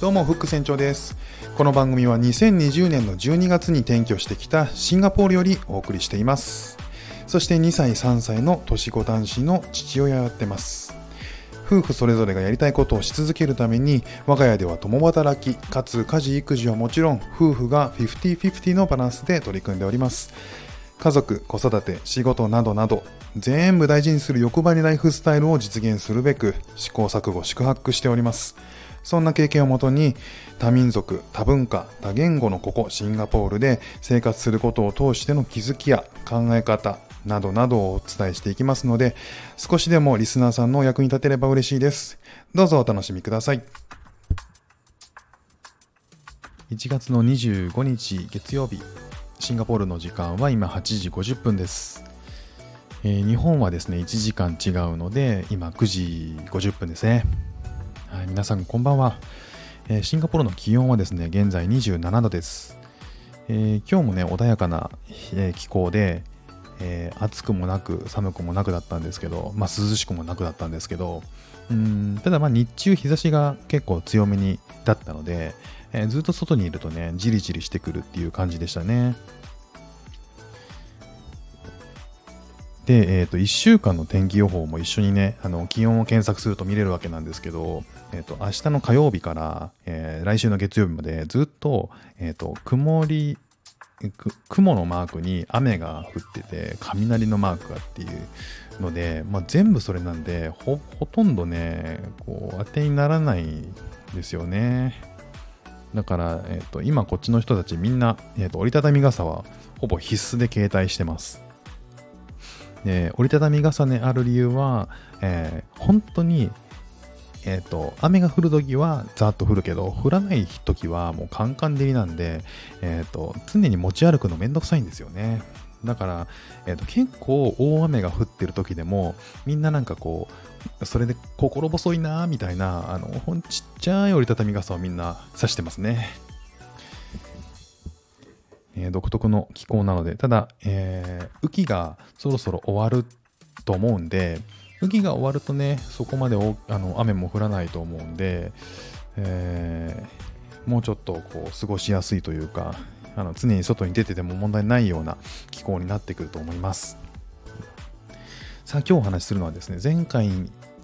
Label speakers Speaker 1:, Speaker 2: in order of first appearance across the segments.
Speaker 1: どうもフック船長です。この番組は2020年の12月に転居してきたシンガポールよりお送りしています。そして2歳3歳の年子男子の父親をやってます。夫婦それぞれがやりたいことをし続けるために我が家では共働きかつ家事育児はもちろん夫婦が50-50のバランスで取り組んでおります。家族、子育て、仕事などなど全部大事にする欲張りライフスタイルを実現するべく試行錯誤宿泊しております。そんな経験をもとに多民族、多文化、多言語のここシンガポールで生活することを通しての気づきや考え方などなどをお伝えしていきますので少しでもリスナーさんのお役に立てれば嬉しいです。どうぞお楽しみください。1月の25日月曜日シンガポールの時間は今8時50分です。えー、日本はですね、1時間違うので、今9時50分ですね。はい、皆さんこんばんは、えー、シンガポールの気温はですね、現在27度です。えー、今日もね、穏やかな、え気候で、え暑くもなく寒くもなくだったんですけど、まあ、涼しくもなくだったんですけど、うんただまあ日中日差しが結構強めにだったので、えずっと外にいるとね、じりじりしてくるっていう感じでしたね。で、えー、と1週間の天気予報も一緒にね、あの気温を検索すると見れるわけなんですけど、えー、と明日の火曜日から、えー、来週の月曜日までずっと,、えー、と曇り雲のマークに雨が降ってて雷のマークがっていうので、まあ、全部それなんでほとんどねこう当てにならないんですよね。だから、えー、と今こっちの人たちみんな、えー、と折りたたみ傘はほぼ必須で携帯してます。で折りたたみ傘ねある理由は、えー、本当に、えーと、雨が降るときはざっと降るけど降らないときはもうカンカン照りなんで、えーと、常に持ち歩くのめんどくさいんですよね。だから、えーと、結構大雨が降ってる時でもみんななんかこうそれで心細いなみたいなあのちっちゃい折りたたみ傘をみんな差してますね。えー、独特の気候なので、ただ、えー、雨季がそろそろ終わると思うんで、雨季が終わるとね、そこまであの雨も降らないと思うんで、えー、もうちょっとこう過ごしやすいというか、あの常に外に出てても問題ないような気候になってくると思います。さあ今日お話しするのはですね、前回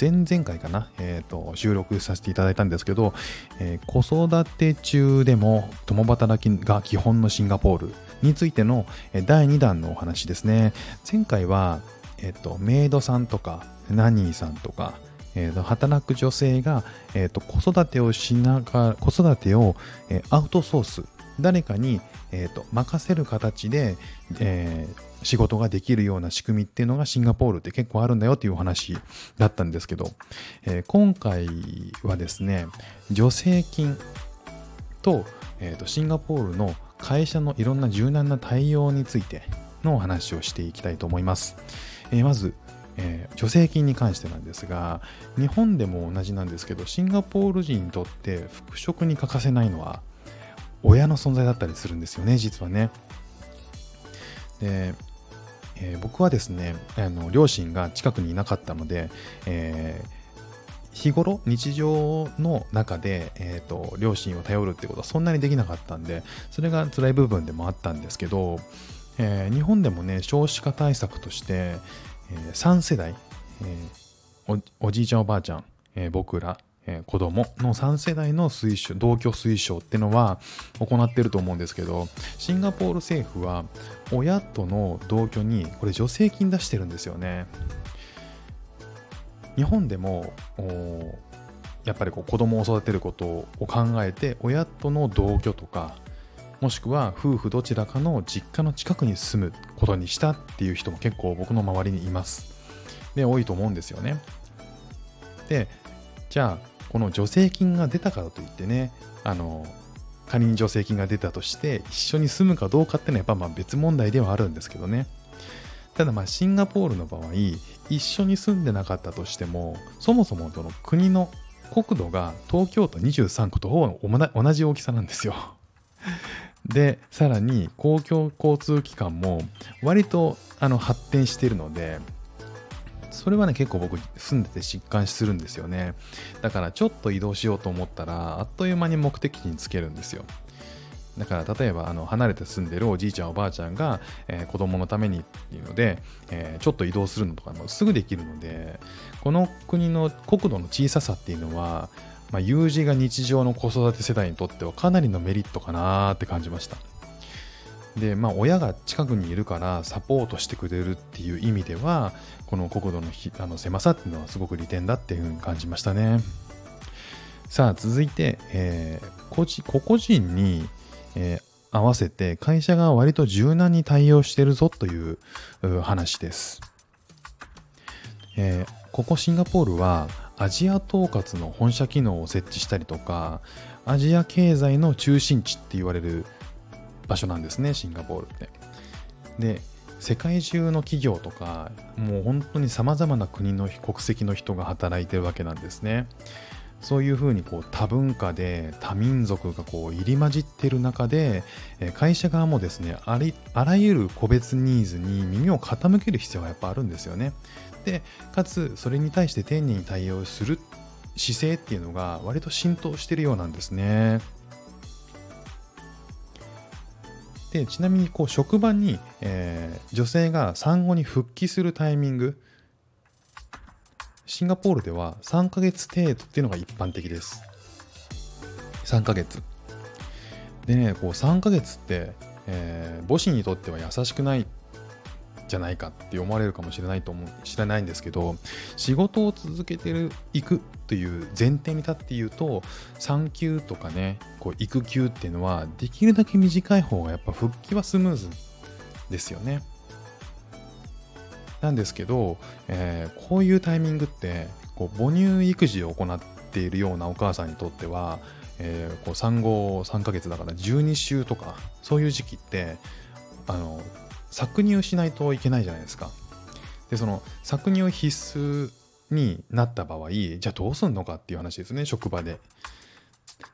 Speaker 1: 前々回かな、えーと、収録させていただいたんですけど、えー、子育て中でも共働きが基本のシンガポールについての第2弾のお話ですね。前回は、えーと、メイドさんとかナニーさんとか、えーと、働く女性が、えーと、子育てをしながら子育てを、アウトソース誰かに、えー、と任せる形で、えー、仕事ができるような仕組みっていうのがシンガポールって結構あるんだよっていうお話だったんですけど、えー、今回はですね助成金と,、えーと、シンガポールの会社のいろんな柔軟な対応についてのお話をしていきたいと思います、えー、まずえー、助成金に関してなんですが日本でも同じなんですけどシンガポール人にとって復職に欠かせないのは親の存在だったりするんですよね実はね。でえー、僕はですねあの両親が近くにいなかったので、えー、日頃日常の中で、えーと、両親を頼るってことはそんなにできなかったんでそれが辛い部分でもあったんですけど、えー、日本でもね少子化対策として、えー、3世代、えー、おじいちゃんおばあちゃん、え僕ら子供の3世代の推奨同居推奨っていうのは行ってると思うんですけどシンガポール政府は親との同居にこれ助成金出してるんですよね。日本でもやっぱりこう子供を育てることを考えて親との同居とかもしくは夫婦どちらかの実家の近くに住むことにしたっていう人も結構僕の周りにいます。で多いと思うんですよね。でじゃあこの助成金が出たからといってね、あの、仮に助成金が出たとして一緒に住むかどうかっていうのはやっぱまあ別問題ではあるんですけどね。ただまあシンガポールの場合、一緒に住んでなかったとしても、そもそもその国の国土が東京都23区とほぼ同じ大きさなんですよ。で、さらに公共交通機関も割とあの発展しているので、それはね結構僕住んでて実感するんですよね。だからちょっと移動しようと思ったらあっという間に目的地につけるんですよ。だから例えばあの離れて住んでるおじいちゃんおばあちゃんが、えー、子供のためにっていうので、えー、ちょっと移動するのとかもすぐできるのでこの国の国土の小ささっていうのは、まあ、有事が日常の子育て世代にとってはかなりのメリットかなって感じました。でまあ親が近くにいるからサポートしてくれるっていう意味ではこの国土のあの狭さっていうのはすごく利点だっていうふうに感じましたねさあ続いて、えー、個人個々人にえー、合わせて会社が割と柔軟に対応してるぞという話です。えー、ここシンガポールはアジア統括の本社機能を設置したりとかアジア経済の中心地って言われる場所なんですねシンガポールって。で世界中の企業とかもう本当にさまざまな国の国籍の人が働いてるわけなんですね。そういうふうにこう多文化で多民族がこう入り混じってる中で会社側もですねありあらゆる個別ニーズに耳を傾ける必要がやっぱあるんですよね。でかつそれに対して丁寧に対応する姿勢っていうのが割と浸透してるようなんですね。でちなみにこう職場に、えー、女性が産後に復帰するタイミングシンガポールでは3ヶ月程度っていうのが一般的です。3ヶ月。でね、こう3ヶ月って、えー、母子にとっては優しくないじゃないかって思われるかもしれないと思う知らないんですけど仕事を続けてるいくという前提に立って言うと産休とかねこう育休っていうのはできるだけ短い方がやっぱ復帰はスムーズですよね。なんですけど、えー、こういうタイミングってこう母乳育児を行っているようなお母さんにとっては、えー、こう産後3ヶ月だから12週とかそういう時期ってあの搾乳しないといけないじゃないですか。でその搾乳必須になった場合じゃあどうすんのかっていう話ですね職場で。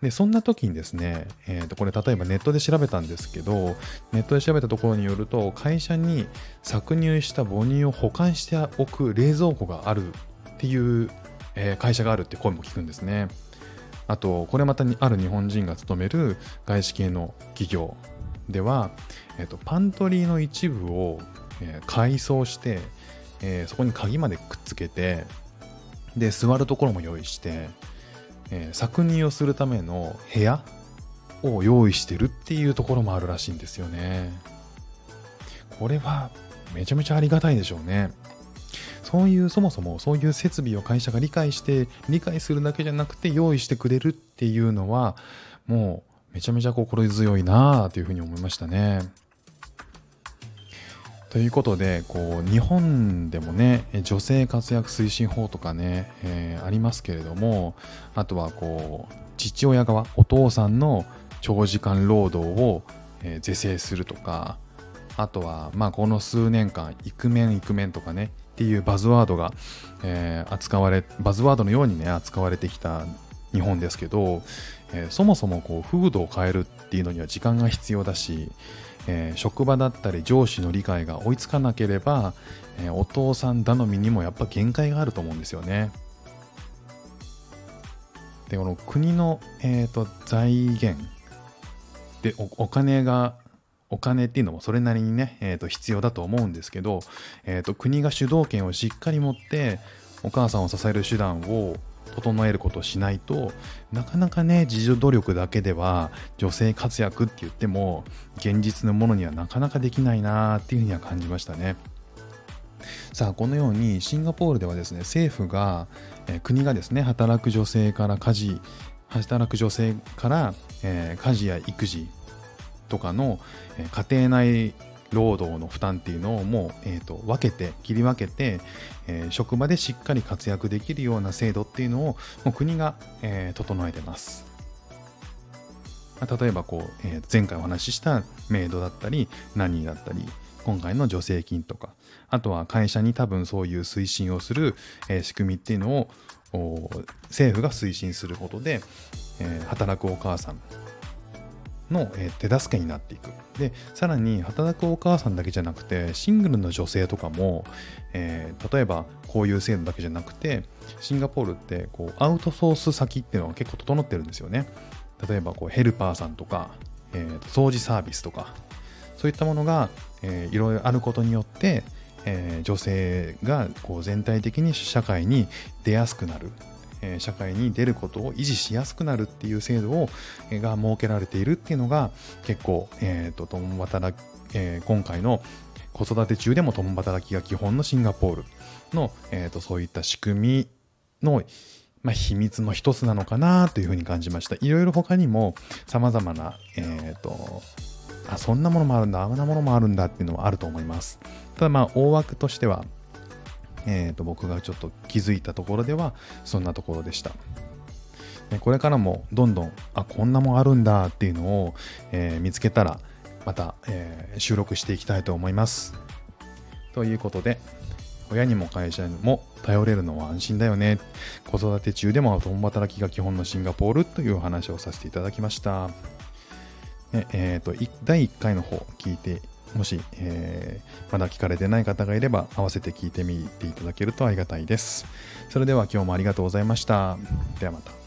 Speaker 1: で、そんな時にですね、えー、とこれ例えばネットで調べたんですけど、ネットで調べたところによると、会社に搾乳した母乳を保管しておく冷蔵庫があるっていう、えー、会社があるって声も聞くんですね。あと、これまたにある日本人が勤める外資系の企業では、えー、とパントリーの一部を、えー、改装して、えー、そこに鍵までくっつけて、で、座るところも用意して、えー、搾乳をするための部屋を用意してるっていうところもあるらしいんですよね。これはめちゃめちゃありがたいでしょうね。そういうそもそもそういう設備を会社が理解して理解するだけじゃなくて用意してくれるっていうのはもうめちゃめちゃ心強いなあというふうに思いましたね。ということでこう日本でもね女性活躍推進法とかね、えー、ありますけれどもあとはこう父親側お父さんの長時間労働を、えー、是正するとかあとはまあこの数年間イクメンイクメンとかねっていうバズワードが、えー、扱われバズワードのようにね扱われてきた日本ですけど、えー、そもそもこう風土を変えるっていうのには時間が必要だしえー、職場だったり上司の理解が追いつかなければ、えー、お父さん頼みにもやっぱ限界があると思うんですよね。でこの国の、えーと、財源でお金がお金っていうのもそれなりにね、えーと、必要だと思うんですけど、えーと国が主導権をしっかり持ってお母さんを支える手段を整えることをしないとなかなかね自助努力だけでは女性活躍って言っても現実のものにはなかなかできないなっていうふうには感じましたね。さあこのようにシンガポールではですね政府が、え、国がですね働く女性から家事働く女性から、え、家事や育児とかの、え、家庭内労働の負担っていうのをもう、えーと、分けて切り分けて、えー、職場でしっかり活躍できるような制度っていうのをもう国が、えー、整えてます。例えばこう、えー、前回お話ししたメイドだったりナニーだったり今回の助成金とかあとは会社に多分そういう推進をする、えー、仕組みっていうのを政府が推進することで、えー、働くお母さんの、手助けになっていく。で、さらに働くお母さんだけじゃなくて、シングルの女性とかも、えー例えばこういう制度だけじゃなくて、シンガポールってこうアウトソース先っていうのが結構整ってるんですよね。例えばこうヘルパーさんとか、えー掃除サービスとか、そういったものが、えーいろいろあることによって、えー女性がこう全体的に社会に出やすくなる、社会に出ることを維持しやすくなるっていう制度を、が設けられているっていうのが結構、えーと共働きえー今回の子育て中でも共働きが基本のシンガポールの、えーとそういった仕組みの、まあ、秘密の一つなのかなというふうに感じました。いろいろ他にも様々な、えーとあそんなものもあるんだあんなものもあるんだっていうのはあると思いますただまあ大枠としては、えー、と僕がちょっと気づいたところではそんなところでした。これからもどんどんあこんなもんあるんだっていうのを、えー見つけたらまた、えー収録していきたいと思います。ということで親にも会社にも頼れるのは安心だよね。子育て中でも共働きが基本のシンガポールというお話をさせていただきました。ねえー、と第1回の方聞いてもし、えーまだ聞かれてない方がいれば合わせて聞いてみていただけるとありがたいです。それでは今日もありがとうございました。ではまた。